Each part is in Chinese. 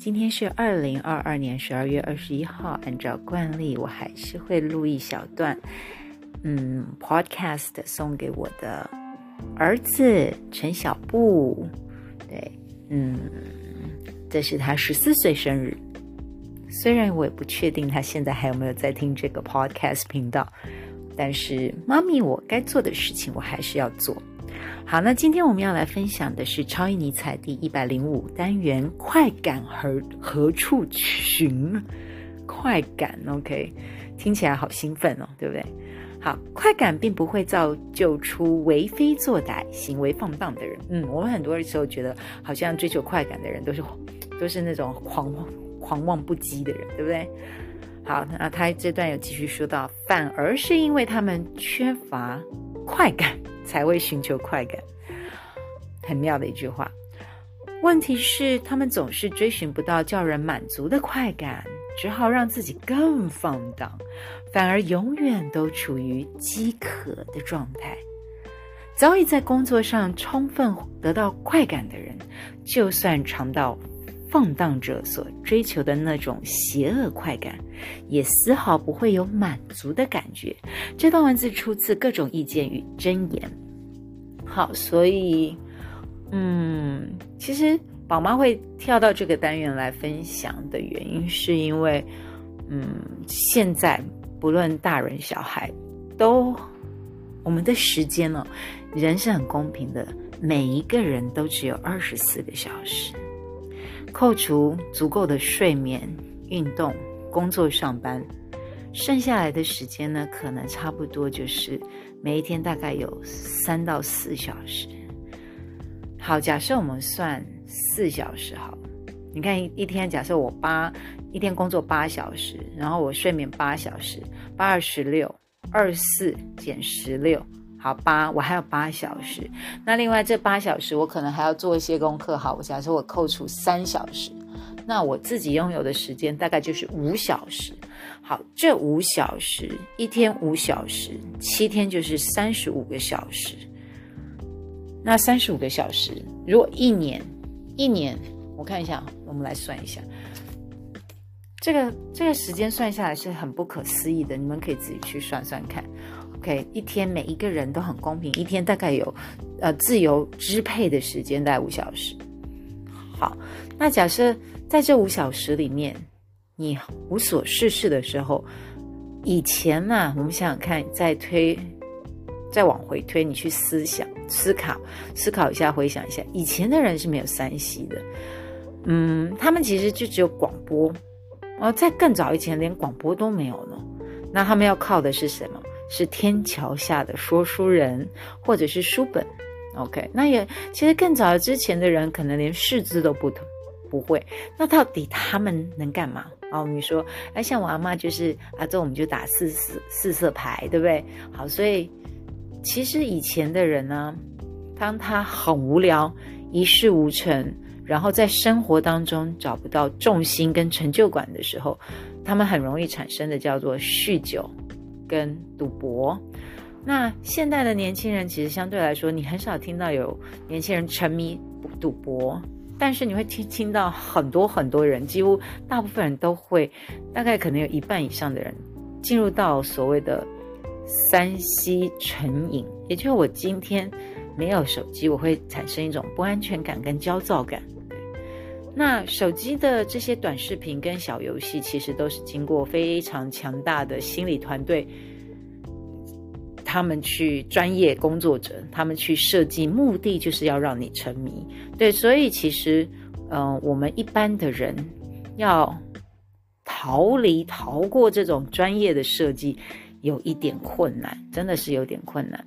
今天是二零二二年十二月二十一号，按照惯例，我还是会录一小段，嗯，podcast 送给我的儿子陈小布。对，嗯，这是他十四岁生日。虽然我也不确定他现在还有没有在听这个 podcast 频道，但是妈咪，我该做的事情我还是要做。好，那今天我们要来分享的是超印尼采第一百零五单元“快感何何处寻”？快感，OK，听起来好兴奋哦，对不对？好，快感并不会造就出为非作歹、行为放荡的人。嗯，我们很多时候觉得，好像追求快感的人都是都是那种狂狂妄不羁的人，对不对？好，那他这段有继续说到，反而是因为他们缺乏快感，才会寻求快感。很妙的一句话。问题是，他们总是追寻不到叫人满足的快感，只好让自己更放荡，反而永远都处于饥渴的状态。早已在工作上充分得到快感的人，就算尝到放荡者所追求的那种邪恶快感，也丝毫不会有满足的感觉。这段文字出自各种意见与箴言。好，所以。嗯，其实宝妈会跳到这个单元来分享的原因，是因为，嗯，现在不论大人小孩，都我们的时间呢，人是很公平的，每一个人都只有二十四个小时，扣除足够的睡眠、运动、工作、上班，剩下来的时间呢，可能差不多就是每一天大概有三到四小时。好，假设我们算四小时好，你看一一天，假设我八一天工作八小时，然后我睡眠八小时，八二十六，二四减十六，好八，我还有八小时。那另外这八小时，我可能还要做一些功课。好，我假设我扣除三小时，那我自己拥有的时间大概就是五小时。好，这五小时一天五小时，七天就是三十五个小时。那三十五个小时，如果一年，一年，我看一下，我们来算一下，这个这个时间算下来是很不可思议的，你们可以自己去算算看。OK，一天每一个人都很公平，一天大概有呃自由支配的时间大概五小时。好，那假设在这五小时里面，你无所事事的时候，以前呢，我们想想看，在推。再往回推，你去思想、思考、思考一下，回想一下，以前的人是没有三 C 的，嗯，他们其实就只有广播，哦，在更早以前连广播都没有呢。那他们要靠的是什么？是天桥下的说书人，或者是书本。OK，那也其实更早之前的人可能连识字都不不会。那到底他们能干嘛？哦，你说，哎，像我阿妈就是啊，这我们就打四四四色牌，对不对？好，所以。其实以前的人呢，当他很无聊、一事无成，然后在生活当中找不到重心跟成就感的时候，他们很容易产生的叫做酗酒跟赌博。那现代的年轻人其实相对来说，你很少听到有年轻人沉迷赌博，但是你会听听到很多很多人，几乎大部分人都会，大概可能有一半以上的人进入到所谓的。三 C 成瘾，也就是我今天没有手机，我会产生一种不安全感跟焦躁感。那手机的这些短视频跟小游戏，其实都是经过非常强大的心理团队，他们去专业工作者，他们去设计，目的就是要让你沉迷。对，所以其实，嗯，我们一般的人要逃离、逃过这种专业的设计。有一点困难，真的是有点困难。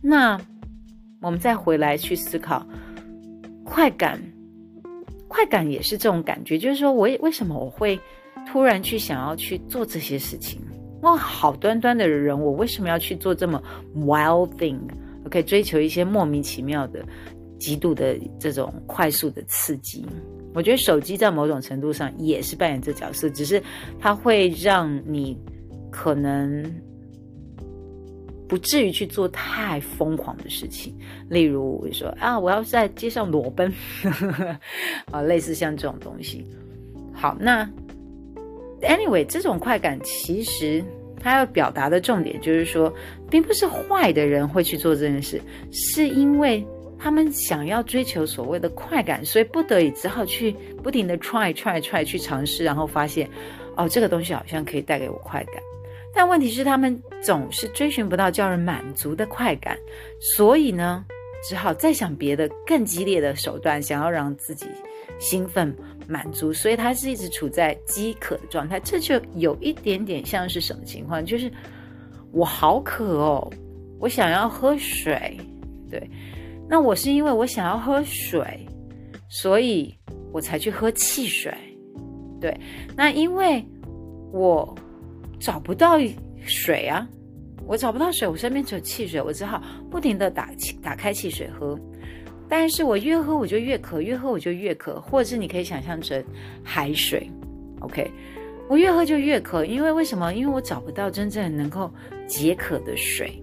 那我们再回来去思考，快感，快感也是这种感觉，就是说我为什么我会突然去想要去做这些事情？哇，好端端的人，我为什么要去做这么 wild thing？OK，追求一些莫名其妙的、极度的这种快速的刺激？我觉得手机在某种程度上也是扮演这角色，只是它会让你。可能不至于去做太疯狂的事情，例如说啊，我要在街上裸奔，啊，类似像这种东西。好，那 anyway，这种快感其实他要表达的重点就是说，并不是坏的人会去做这件事，是因为他们想要追求所谓的快感，所以不得已只好去不停的 try try try 去尝试，然后发现，哦，这个东西好像可以带给我快感。但问题是，他们总是追寻不到叫人满足的快感，所以呢，只好再想别的更激烈的手段，想要让自己兴奋满足。所以他是一直处在饥渴的状态。这就有一点点像是什么情况？就是我好渴哦，我想要喝水。对，那我是因为我想要喝水，所以我才去喝汽水。对，那因为我。找不到水啊！我找不到水，我身边只有汽水，我只好不停的打打开汽水喝。但是我越喝我就越渴，越喝我就越渴，或者是你可以想象成海水，OK？我越喝就越渴，因为为什么？因为我找不到真正能够解渴的水。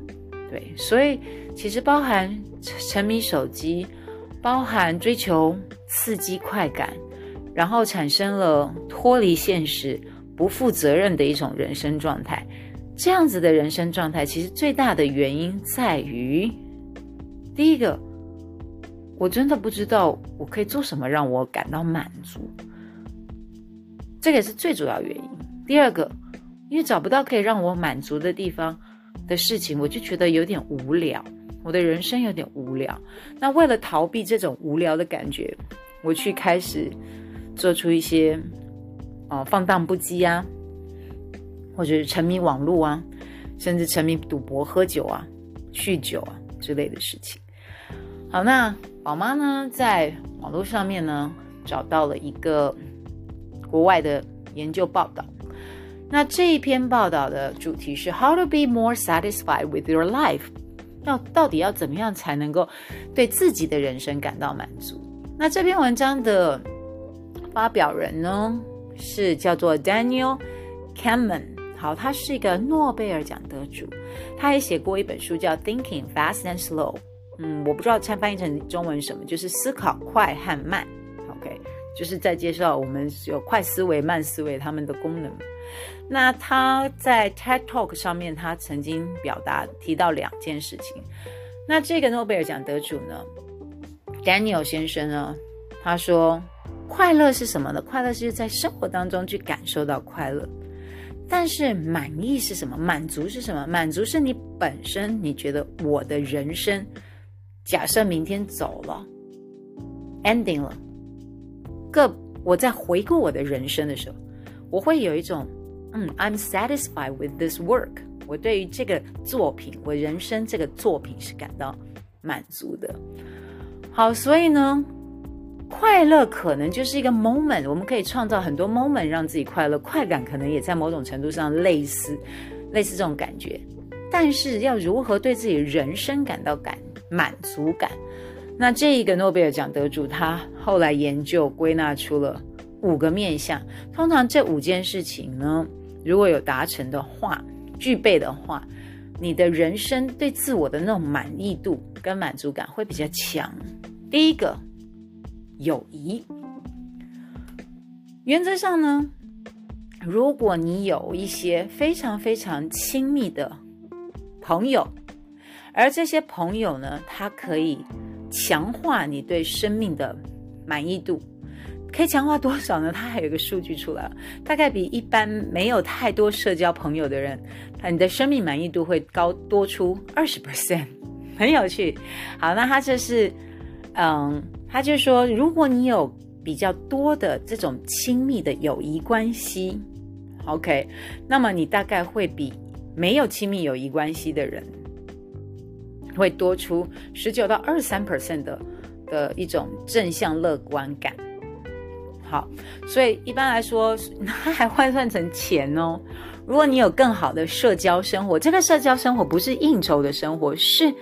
对，所以其实包含沉迷手机，包含追求刺激快感，然后产生了脱离现实。不负责任的一种人生状态，这样子的人生状态，其实最大的原因在于，第一个，我真的不知道我可以做什么让我感到满足，这个是最主要原因。第二个，因为找不到可以让我满足的地方的事情，我就觉得有点无聊，我的人生有点无聊。那为了逃避这种无聊的感觉，我去开始做出一些。哦，放荡不羁啊，或者是沉迷网络啊，甚至沉迷赌博、喝酒啊、酗酒啊之类的事情。好，那宝妈呢，在网络上面呢，找到了一个国外的研究报道。那这一篇报道的主题是 How to be more satisfied with your life？要到底要怎么样才能够对自己的人生感到满足？那这篇文章的发表人呢？是叫做 Daniel Kahneman，好，他是一个诺贝尔奖得主，他也写过一本书叫《Thinking Fast and Slow》，嗯，我不知道参翻译成中文什么，就是思考快和慢，OK，就是在介绍我们有快思维、慢思维他们的功能。那他在 TED Talk 上面，他曾经表达提到两件事情。那这个诺贝尔奖得主呢，Daniel 先生呢，他说。快乐是什么呢？快乐是在生活当中去感受到快乐，但是满意是什么？满足是什么？满足是你本身你觉得我的人生，假设明天走了，ending 了，个我在回顾我的人生的时候，我会有一种嗯，I'm satisfied with this work。我对于这个作品，我人生这个作品是感到满足的。好，所以呢。快乐可能就是一个 moment，我们可以创造很多 moment 让自己快乐，快感可能也在某种程度上类似，类似这种感觉。但是要如何对自己人生感到感满足感？那这一个诺贝尔奖得主他后来研究归纳出了五个面向。通常这五件事情呢，如果有达成的话，具备的话，你的人生对自我的那种满意度跟满足感会比较强。第一个。友谊，原则上呢，如果你有一些非常非常亲密的朋友，而这些朋友呢，他可以强化你对生命的满意度，可以强化多少呢？他还有一个数据出来，大概比一般没有太多社交朋友的人，你的生命满意度会高多出二十 percent，很有趣。好，那他这是，嗯。他就说，如果你有比较多的这种亲密的友谊关系，OK，那么你大概会比没有亲密友谊关系的人会多出十九到二三 percent 的的一种正向乐观感。好，所以一般来说，它还换算成钱哦。如果你有更好的社交生活，这个社交生活不是应酬的生活，是。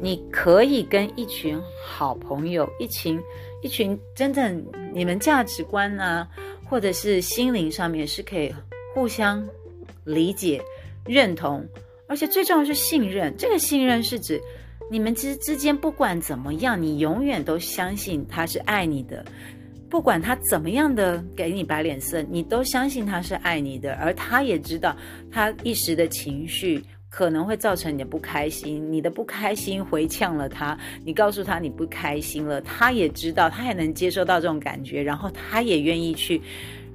你可以跟一群好朋友，一群一群真正你们价值观啊，或者是心灵上面是可以互相理解、认同，而且最重要是信任。这个信任是指你们之之间不管怎么样，你永远都相信他是爱你的，不管他怎么样的给你摆脸色，你都相信他是爱你的，而他也知道他一时的情绪可能会造成你的不开心，你的不开心回呛了他，你告诉他你不开心了，他也知道，他也能接受到这种感觉，然后他也愿意去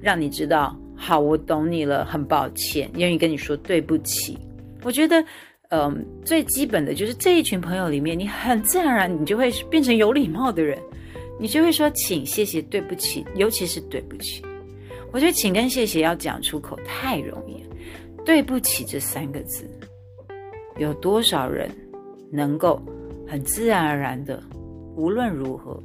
让你知道，好，我懂你了，很抱歉，愿意跟你说对不起。我觉得，嗯，最基本的就是这一群朋友里面，你很自然而然，你就会变成有礼貌的人。你就会说请、谢谢、对不起，尤其是对不起。我觉得请跟谢谢要讲出口太容易，对不起这三个字，有多少人能够很自然而然的，无论如何，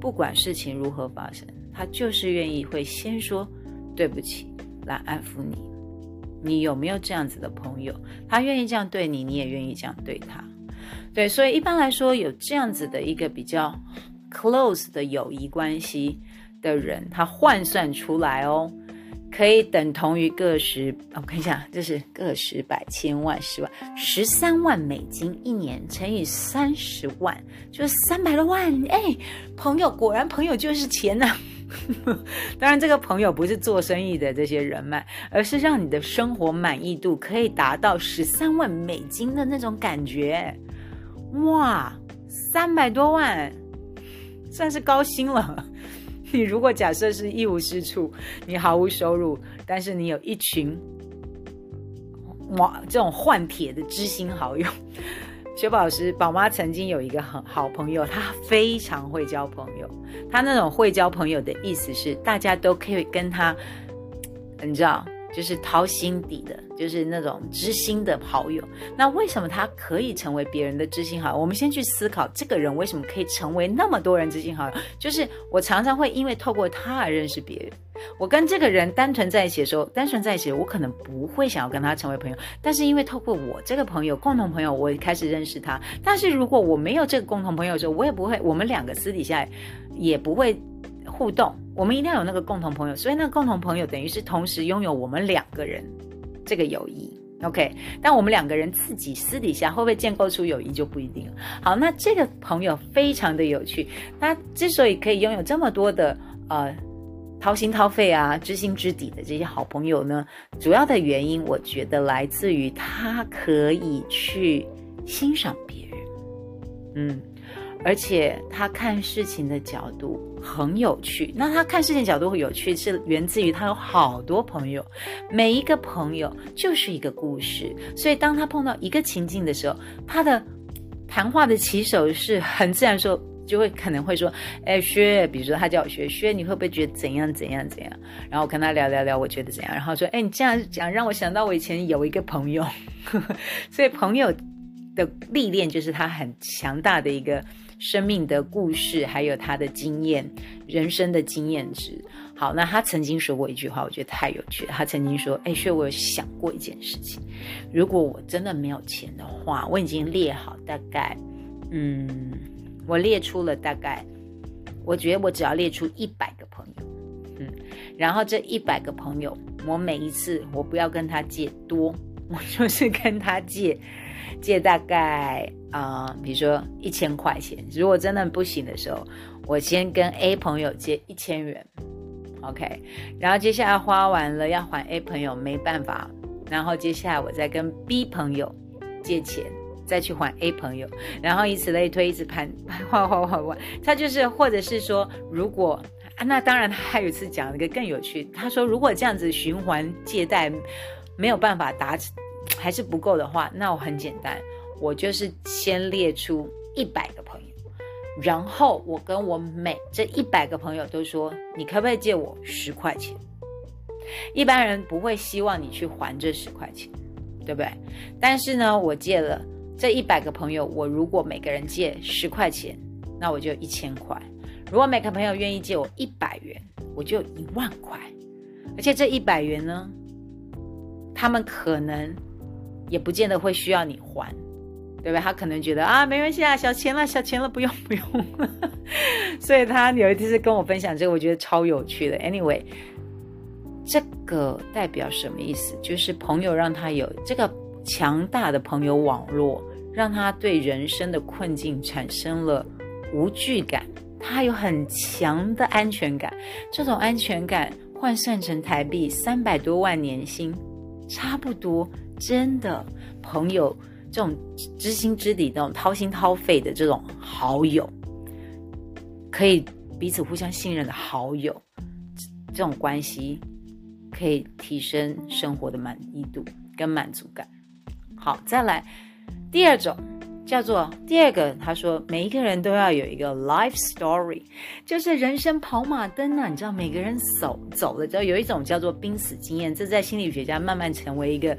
不管事情如何发生，他就是愿意会先说对不起来安抚你。你有没有这样子的朋友？他愿意这样对你，你也愿意这样对他。对，所以一般来说，有这样子的一个比较。close 的友谊关系的人，他换算出来哦，可以等同于个十，我看一下，这是个十百千万十万十三万美金一年乘以三十万，就是三百多万。哎，朋友，果然朋友就是钱呐。当然，这个朋友不是做生意的这些人脉，而是让你的生活满意度可以达到十三万美金的那种感觉。哇，三百多万。算是高薪了。你如果假设是一无是处，你毫无收入，但是你有一群哇这种换铁的知心好友。雪宝师宝妈曾经有一个很好朋友，她非常会交朋友。她那种会交朋友的意思是，大家都可以跟她，你知道。就是掏心底的，就是那种知心的好友。那为什么他可以成为别人的知心好友？我们先去思考，这个人为什么可以成为那么多人知心好友？就是我常常会因为透过他而认识别人。我跟这个人单纯在一起的时候，单纯在一起，我可能不会想要跟他成为朋友。但是因为透过我这个朋友，共同朋友，我开始认识他。但是如果我没有这个共同朋友的时候，我也不会，我们两个私底下也不会。互动，我们一定要有那个共同朋友，所以那个共同朋友等于是同时拥有我们两个人这个友谊，OK？但我们两个人自己私底下会不会建构出友谊就不一定了。好，那这个朋友非常的有趣，他之所以可以拥有这么多的呃掏心掏肺啊、知心知底的这些好朋友呢，主要的原因我觉得来自于他可以去欣赏别人，嗯。而且他看事情的角度很有趣。那他看事情角度会有趣，是源自于他有好多朋友，每一个朋友就是一个故事。所以当他碰到一个情境的时候，他的谈话的起手是很自然，说就会可能会说：“ 哎，薛，比如说他叫我薛，薛，你会不会觉得怎样怎样怎样？”然后我跟他聊聊聊，我觉得怎样？然后说：“哎，你这样讲让我想到我以前有一个朋友。”所以朋友的历练就是他很强大的一个。生命的故事，还有他的经验，人生的经验值。好，那他曾经说过一句话，我觉得太有趣了。他曾经说：“哎，所以我有想过一件事情，如果我真的没有钱的话，我已经列好大概，嗯，我列出了大概，我觉得我只要列出一百个朋友，嗯，然后这一百个朋友，我每一次我不要跟他借多，我就是跟他借。”借大概啊，比如说一千块钱，如果真的不行的时候，我先跟 A 朋友借一千元，OK，然后接下来花完了要还 A 朋友没办法，然后接下来我再跟 B 朋友借钱，再去还 A 朋友，然后以此类推，一直盘还还还还，他就是或者是说，如果啊，那当然他还有一次讲了一个更有趣，他说如果这样子循环借贷没有办法达。还是不够的话，那我很简单，我就是先列出一百个朋友，然后我跟我每这一百个朋友都说，你可不可以借我十块钱？一般人不会希望你去还这十块钱，对不对？但是呢，我借了这一百个朋友，我如果每个人借十块钱，那我就一千块；如果每个朋友愿意借我一百元，我就一万块。而且这一百元呢，他们可能。也不见得会需要你还，对吧？他可能觉得啊，没关系啊，小钱了，小钱了，不用不用。所以他有一次是跟我分享这个，我觉得超有趣的。Anyway，这个代表什么意思？就是朋友让他有这个强大的朋友网络，让他对人生的困境产生了无惧感。他有很强的安全感。这种安全感换算成台币三百多万年薪，差不多，真的朋友这种知心知底、那种掏心掏肺的这种好友，可以彼此互相信任的好友，这种关系可以提升生活的满意度跟满足感。好，再来第二种。叫做第二个，他说每一个人都要有一个 life story，就是人生跑马灯啊。你知道每个人走走了之后，有一种叫做濒死经验，这在心理学家慢慢成为一个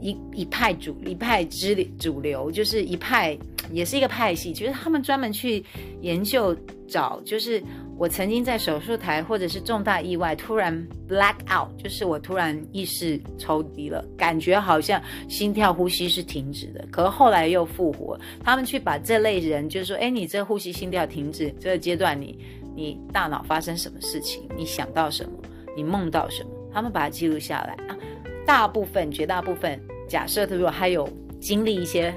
一一派主一派之主流，就是一派也是一个派系，就是他们专门去研究找就是。我曾经在手术台，或者是重大意外，突然 black out，就是我突然意识抽离了，感觉好像心跳、呼吸是停止的，可是后来又复活。他们去把这类人，就是说，哎，你这呼吸、心跳停止这个阶段，你你大脑发生什么事情？你想到什么？你梦到什么？他们把它记录下来啊。大部分、绝大部分，假设如果他有经历一些，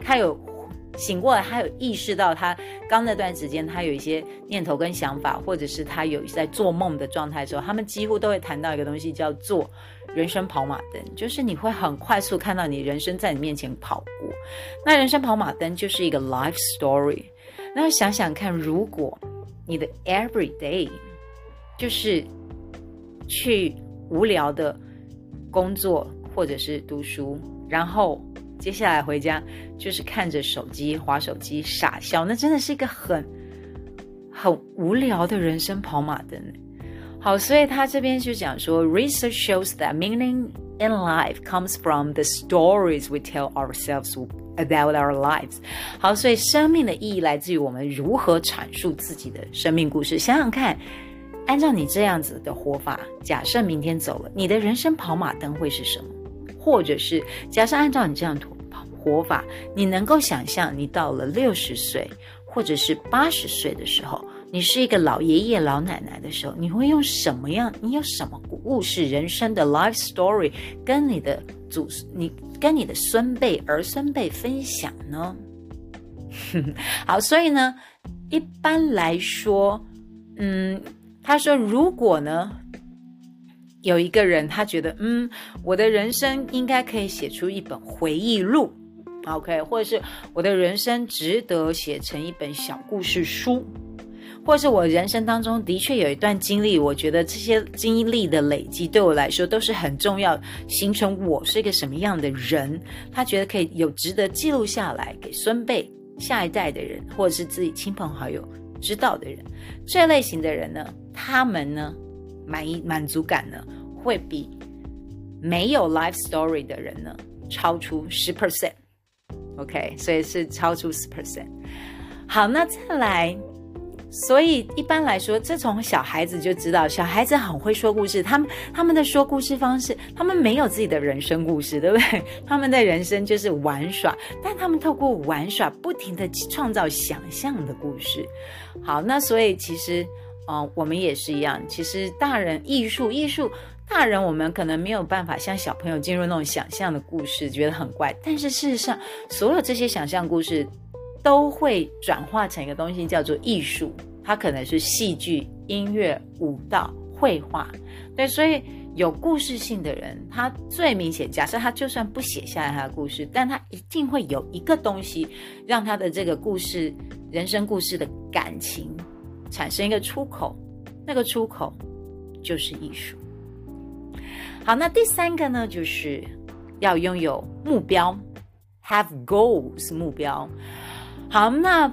他有。醒过来，他有意识到他刚那段时间他有一些念头跟想法，或者是他有在做梦的状态的时候，他们几乎都会谈到一个东西，叫做人生跑马灯，就是你会很快速看到你人生在你面前跑过。那人生跑马灯就是一个 life story。那想想看，如果你的 every day 就是去无聊的工作或者是读书，然后。接下来回家就是看着手机、划手机、傻笑，那真的是一个很很无聊的人生跑马灯。好，所以他这边就讲说，research shows that meaning in life comes from the stories we tell ourselves about our lives。好，所以生命的意义来自于我们如何阐述自己的生命故事。想想看，按照你这样子的活法，假设明天走了，你的人生跑马灯会是什么？或者是假设按照你这样活活法，你能够想象你到了六十岁，或者是八十岁的时候，你是一个老爷爷老奶奶的时候，你会用什么样？你有什么故事、人生的 life story 跟你的祖、你跟你的孙辈、儿孙辈分享呢？好，所以呢，一般来说，嗯，他说如果呢。有一个人，他觉得，嗯，我的人生应该可以写出一本回忆录，OK，或者是我的人生值得写成一本小故事书，或是我人生当中的确有一段经历，我觉得这些经历的累积对我来说都是很重要，形成我是一个什么样的人，他觉得可以有值得记录下来给孙辈、下一代的人，或者是自己亲朋好友知道的人，这类型的人呢，他们呢？满意满足感呢，会比没有 life story 的人呢超出十 percent，OK，所以是超出十 percent。好，那再来，所以一般来说，这从小孩子就知道，小孩子很会说故事，他们他们的说故事方式，他们没有自己的人生故事，对不对？他们的人生就是玩耍，但他们透过玩耍，不停的创造想象的故事。好，那所以其实。哦，我们也是一样。其实大人艺术艺术，大人我们可能没有办法像小朋友进入那种想象的故事，觉得很怪。但是事实上，所有这些想象故事都会转化成一个东西，叫做艺术。它可能是戏剧、音乐、舞蹈、绘画。对，所以有故事性的人，他最明显。假设他就算不写下来他的故事，但他一定会有一个东西，让他的这个故事、人生故事的感情。产生一个出口，那个出口就是艺术。好，那第三个呢，就是要拥有目标，have goals，目标。好，那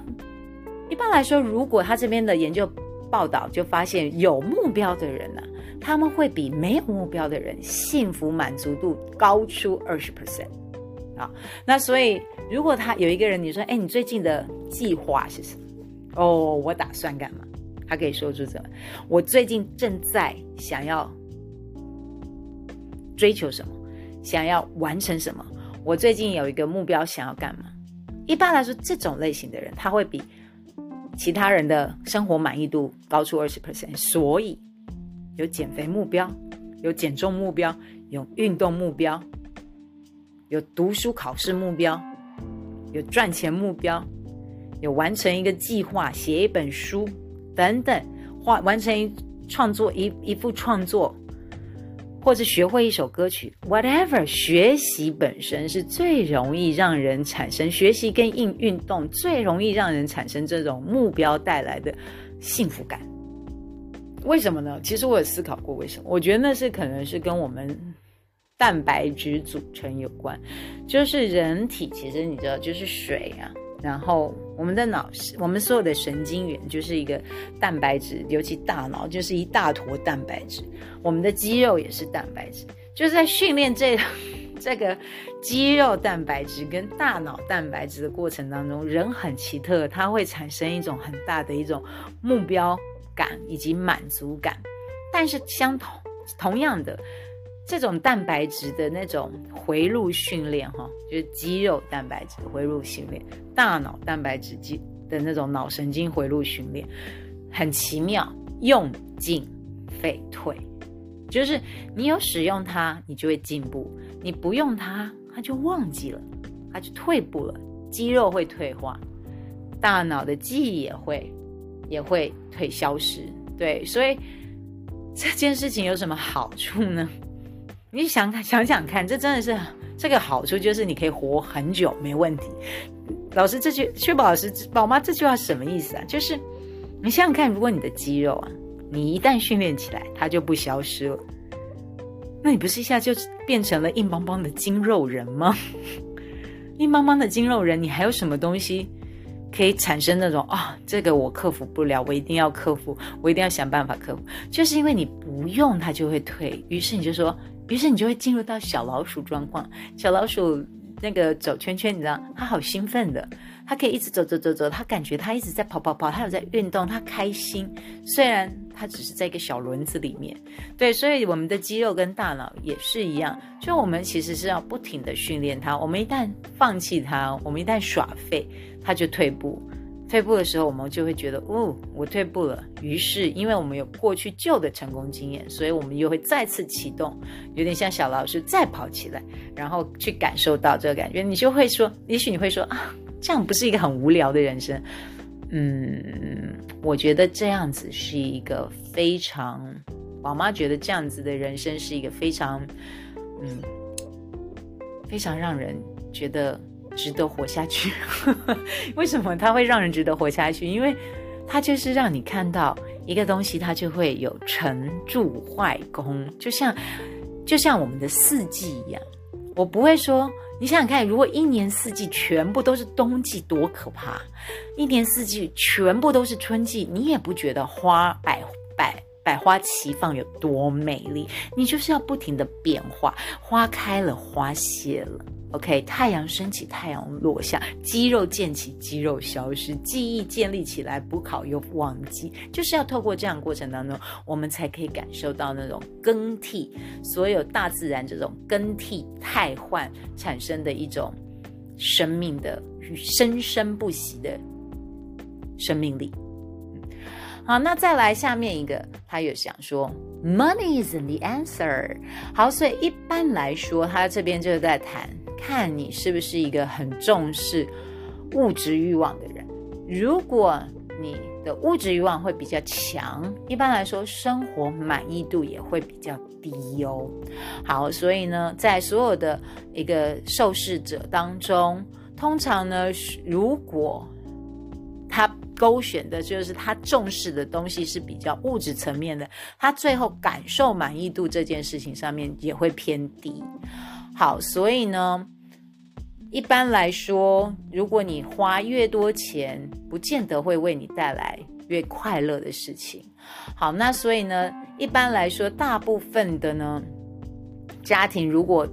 一般来说，如果他这边的研究报道就发现，有目标的人呢，他们会比没有目标的人幸福满足度高出二十 percent。啊，那所以如果他有一个人，你说，哎，你最近的计划是什么？哦，我打算干嘛？他可以说出什么？我最近正在想要追求什么，想要完成什么？我最近有一个目标，想要干嘛？一般来说，这种类型的人，他会比其他人的生活满意度高出二十 percent。所以，有减肥目标，有减重目标，有运动目标，有读书考试目标，有赚钱目标。有完成一个计划，写一本书，等等，画完成一创作一一部创作，或者学会一首歌曲，whatever。学习本身是最容易让人产生学习跟运运动最容易让人产生这种目标带来的幸福感。为什么呢？其实我有思考过为什么。我觉得那是可能是跟我们蛋白质组成有关，就是人体其实你知道就是水啊。然后我们的脑，我们所有的神经元就是一个蛋白质，尤其大脑就是一大坨蛋白质。我们的肌肉也是蛋白质，就是在训练这 这个肌肉蛋白质跟大脑蛋白质的过程当中，人很奇特，它会产生一种很大的一种目标感以及满足感。但是相同同样的。这种蛋白质的那种回路训练，哈，就是肌肉蛋白质回路训练，大脑蛋白质肌的那种脑神经回路训练，很奇妙，用进废退，就是你有使用它，你就会进步；你不用它，它就忘记了，它就退步了，肌肉会退化，大脑的记忆也会也会退消失。对，所以这件事情有什么好处呢？你想想想看，这真的是这个好处，就是你可以活很久，没问题。老师这句，薛宝老师，宝妈这句话什么意思啊？就是你想想看，如果你的肌肉啊，你一旦训练起来，它就不消失了，那你不是一下就变成了硬邦邦的筋肉人吗？硬邦邦的筋肉人，你还有什么东西可以产生那种啊？这个我克服不了，我一定要克服，我一定要想办法克服，就是因为你不用它就会退，于是你就说。于是你就会进入到小老鼠状况，小老鼠那个走圈圈，你知道，它好兴奋的，它可以一直走走走走，它感觉它一直在跑跑跑，它有在运动，它开心。虽然它只是在一个小轮子里面，对，所以我们的肌肉跟大脑也是一样，就我们其实是要不停的训练它，我们一旦放弃它，我们一旦耍废，它就退步。退步的时候，我们就会觉得，哦，我退步了。于是，因为我们有过去旧的成功经验，所以我们又会再次启动，有点像小老鼠再跑起来，然后去感受到这个感觉。你就会说，也许你会说啊，这样不是一个很无聊的人生？嗯，我觉得这样子是一个非常，宝妈觉得这样子的人生是一个非常，嗯，非常让人觉得。值得活下去，为什么它会让人值得活下去？因为它就是让你看到一个东西，它就会有成住坏功，就像就像我们的四季一样。我不会说，你想想看，如果一年四季全部都是冬季，多可怕！一年四季全部都是春季，你也不觉得花百百百花齐放有多美丽？你就是要不停的变化，花开了，花谢了。OK，太阳升起，太阳落下，肌肉建起，肌肉消失，记忆建立起来，补考又忘记，就是要透过这样过程当中，我们才可以感受到那种更替，所有大自然这种更替、汰换产生的一种生命的生生不息的生命力。好，那再来下面一个，他又想说，Money isn't the answer。好，所以一般来说，他这边就是在谈。看你是不是一个很重视物质欲望的人。如果你的物质欲望会比较强，一般来说生活满意度也会比较低哦。好，所以呢，在所有的一个受试者当中，通常呢，如果他勾选的就是他重视的东西是比较物质层面的，他最后感受满意度这件事情上面也会偏低。好，所以呢。一般来说，如果你花越多钱，不见得会为你带来越快乐的事情。好，那所以呢，一般来说，大部分的呢，家庭如果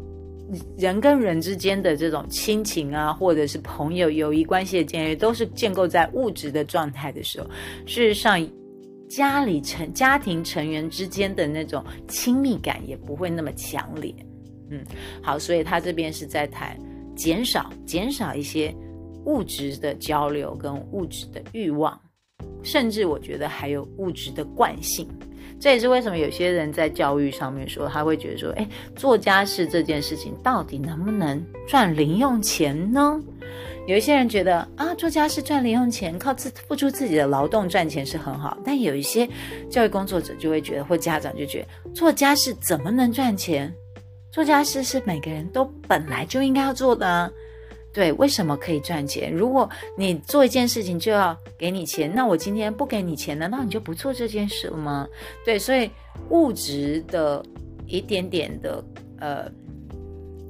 人跟人之间的这种亲情啊，或者是朋友、友谊关系的建立，都是建构在物质的状态的时候，事实上，家里成家庭成员之间的那种亲密感也不会那么强烈。嗯，好，所以他这边是在谈。减少减少一些物质的交流跟物质的欲望，甚至我觉得还有物质的惯性。这也是为什么有些人在教育上面说，他会觉得说，哎，做家事这件事情到底能不能赚零用钱呢？有一些人觉得啊，做家事赚零用钱，靠自付出自己的劳动赚钱是很好。但有一些教育工作者就会觉得，或家长就觉得，做家事怎么能赚钱？做家事是每个人都本来就应该要做的。对，为什么可以赚钱？如果你做一件事情就要给你钱，那我今天不给你钱，难道你就不做这件事了吗？对，所以物质的一点点的呃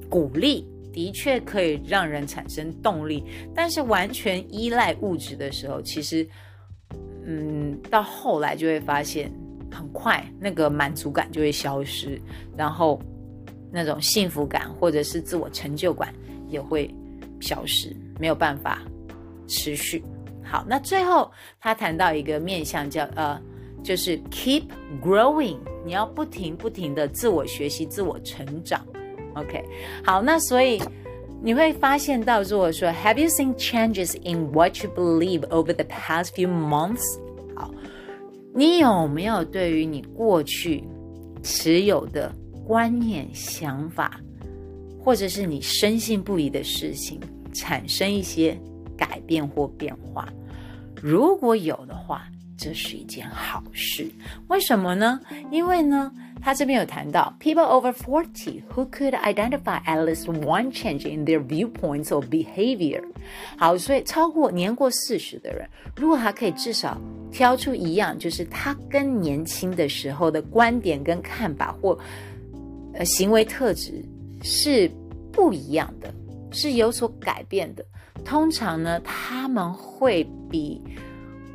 鼓励。的确可以让人产生动力，但是完全依赖物质的时候，其实，嗯，到后来就会发现，很快那个满足感就会消失，然后那种幸福感或者是自我成就感也会消失，没有办法持续。好，那最后他谈到一个面向叫呃，就是 keep growing，你要不停不停的自我学习、自我成长。OK，好，那所以你会发现到，如果说 Have you seen changes in what you believe over the past few months？好，你有没有对于你过去持有的观念、想法，或者是你深信不疑的事情，产生一些改变或变化？如果有的话，这是一件好事。为什么呢？因为呢？他这边有谈到，people over forty who could identify at least one change in their viewpoints or behavior。好，所以超过年过四十的人，如果他可以至少挑出一样，就是他跟年轻的时候的观点跟看法或呃行为特质是不一样的，是有所改变的。通常呢，他们会比。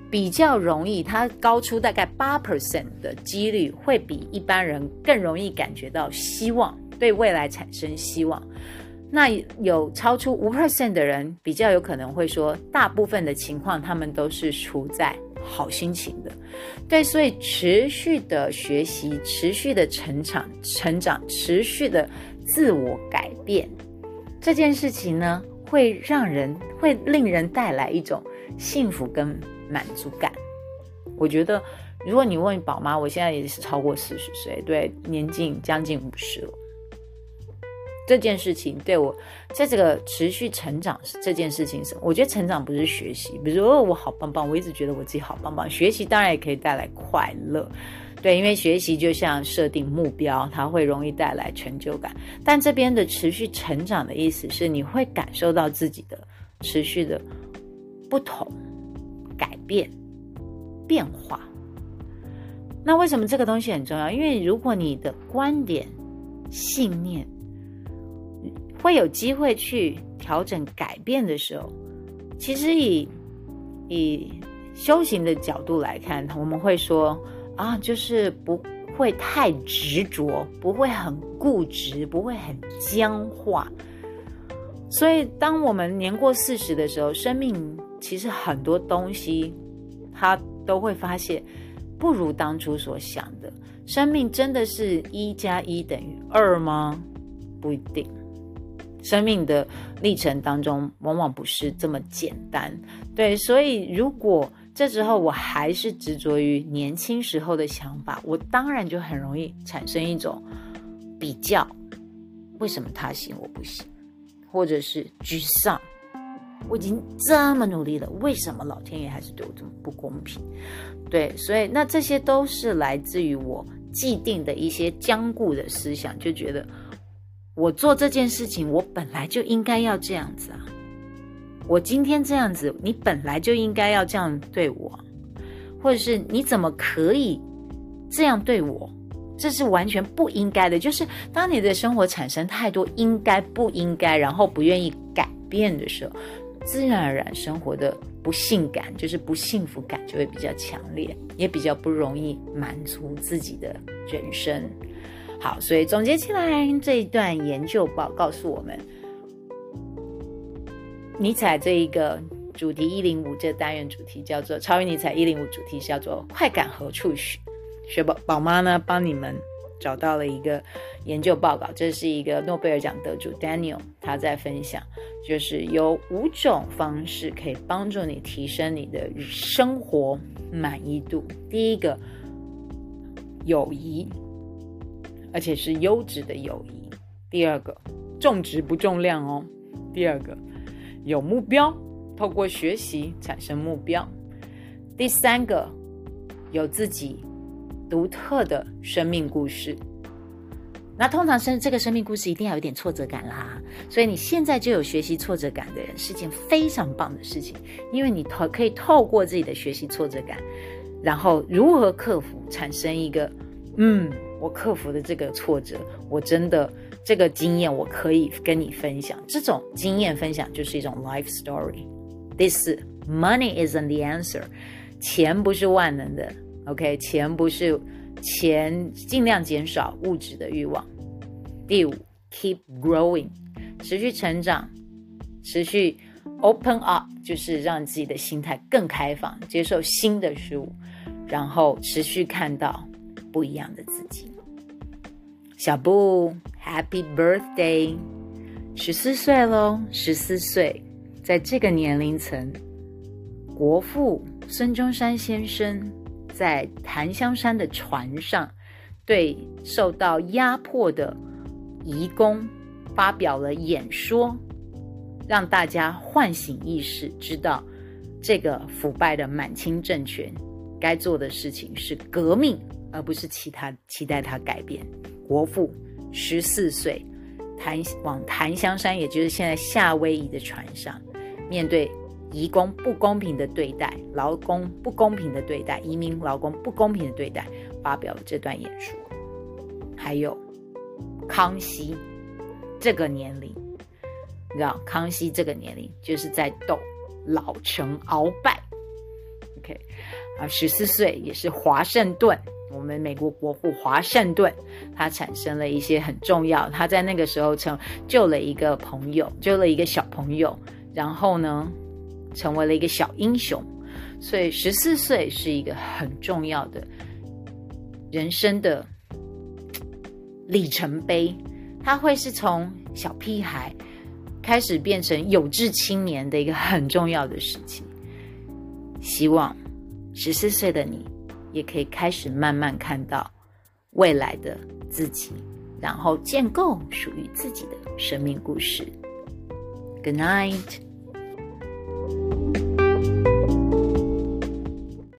比较容易，它高出大概八 percent 的几率，会比一般人更容易感觉到希望，对未来产生希望。那有超出五 percent 的人，比较有可能会说，大部分的情况他们都是处在好心情的。对，所以持续的学习，持续的成长，成长，持续的自我改变，这件事情呢，会让人会令人带来一种幸福跟。满足感，我觉得，如果你问宝妈，我现在也是超过四十岁，对，年近将近五十了。这件事情对我在这个持续成长这件事情上，我觉得成长不是学习，比如说我好棒棒，我一直觉得我自己好棒棒。学习当然也可以带来快乐，对，因为学习就像设定目标，它会容易带来成就感。但这边的持续成长的意思是，你会感受到自己的持续的不同。改变、变化，那为什么这个东西很重要？因为如果你的观点、信念会有机会去调整、改变的时候，其实以以修行的角度来看，我们会说啊，就是不会太执着，不会很固执，不会很僵化。所以，当我们年过四十的时候，生命。其实很多东西，他都会发现不如当初所想的。生命真的是一加一等于二吗？不一定。生命的历程当中，往往不是这么简单。对，所以如果这时候我还是执着于年轻时候的想法，我当然就很容易产生一种比较：为什么他行我不行？或者是沮丧。我已经这么努力了，为什么老天爷还是对我这么不公平？对，所以那这些都是来自于我既定的一些僵固的思想，就觉得我做这件事情，我本来就应该要这样子啊！我今天这样子，你本来就应该要这样对我，或者是你怎么可以这样对我？这是完全不应该的。就是当你的生活产生太多应该不应该，然后不愿意改变的时候。自然而然，生活的不幸感就是不幸福感就会比较强烈，也比较不容易满足自己的人生。好，所以总结起来，这一段研究报告诉我们，尼采这一个主题一零五这单元主题叫做超越尼采一零五主题叫做快感何处寻？雪宝宝妈呢帮你们。找到了一个研究报告，这是一个诺贝尔奖得主 Daniel 他在分享，就是有五种方式可以帮助你提升你的生活满意度。第一个，友谊，而且是优质的友谊；第二个，重质不重量哦；第二个，有目标，透过学习产生目标。第三个，有自己独特的生命故事。那通常生这个生命故事一定要有点挫折感啦，所以你现在就有学习挫折感的人是件非常棒的事情，因为你透可以透过自己的学习挫折感，然后如何克服，产生一个，嗯，我克服的这个挫折，我真的这个经验我可以跟你分享，这种经验分享就是一种 life story。第四 money isn't the answer，钱不是万能的，OK，钱不是。钱尽量减少物质的欲望。第五，keep growing，持续成长，持续 open up，就是让自己的心态更开放，接受新的事物，然后持续看到不一样的自己。小布，Happy birthday！十四岁喽，十四岁，在这个年龄层，国父孙中山先生。在檀香山的船上，对受到压迫的移工发表了演说，让大家唤醒意识，知道这个腐败的满清政权该做的事情是革命，而不是其他期待他改变。国父十四岁，檀往檀香山，也就是现在夏威夷的船上，面对。移工不公平的对待，劳工不公平的对待，移民劳工不公平的对待，发表了这段演说。还有康熙这个年龄，你知道，康熙这个年龄就是在斗老成鳌拜。OK，啊，十四岁也是华盛顿，我们美国国父华盛顿，他产生了一些很重要，他在那个时候成救了一个朋友，救了一个小朋友，然后呢？成为了一个小英雄，所以十四岁是一个很重要的人生的里程碑。他会是从小屁孩开始变成有志青年的一个很重要的事情。希望十四岁的你也可以开始慢慢看到未来的自己，然后建构属于自己的生命故事。Good night。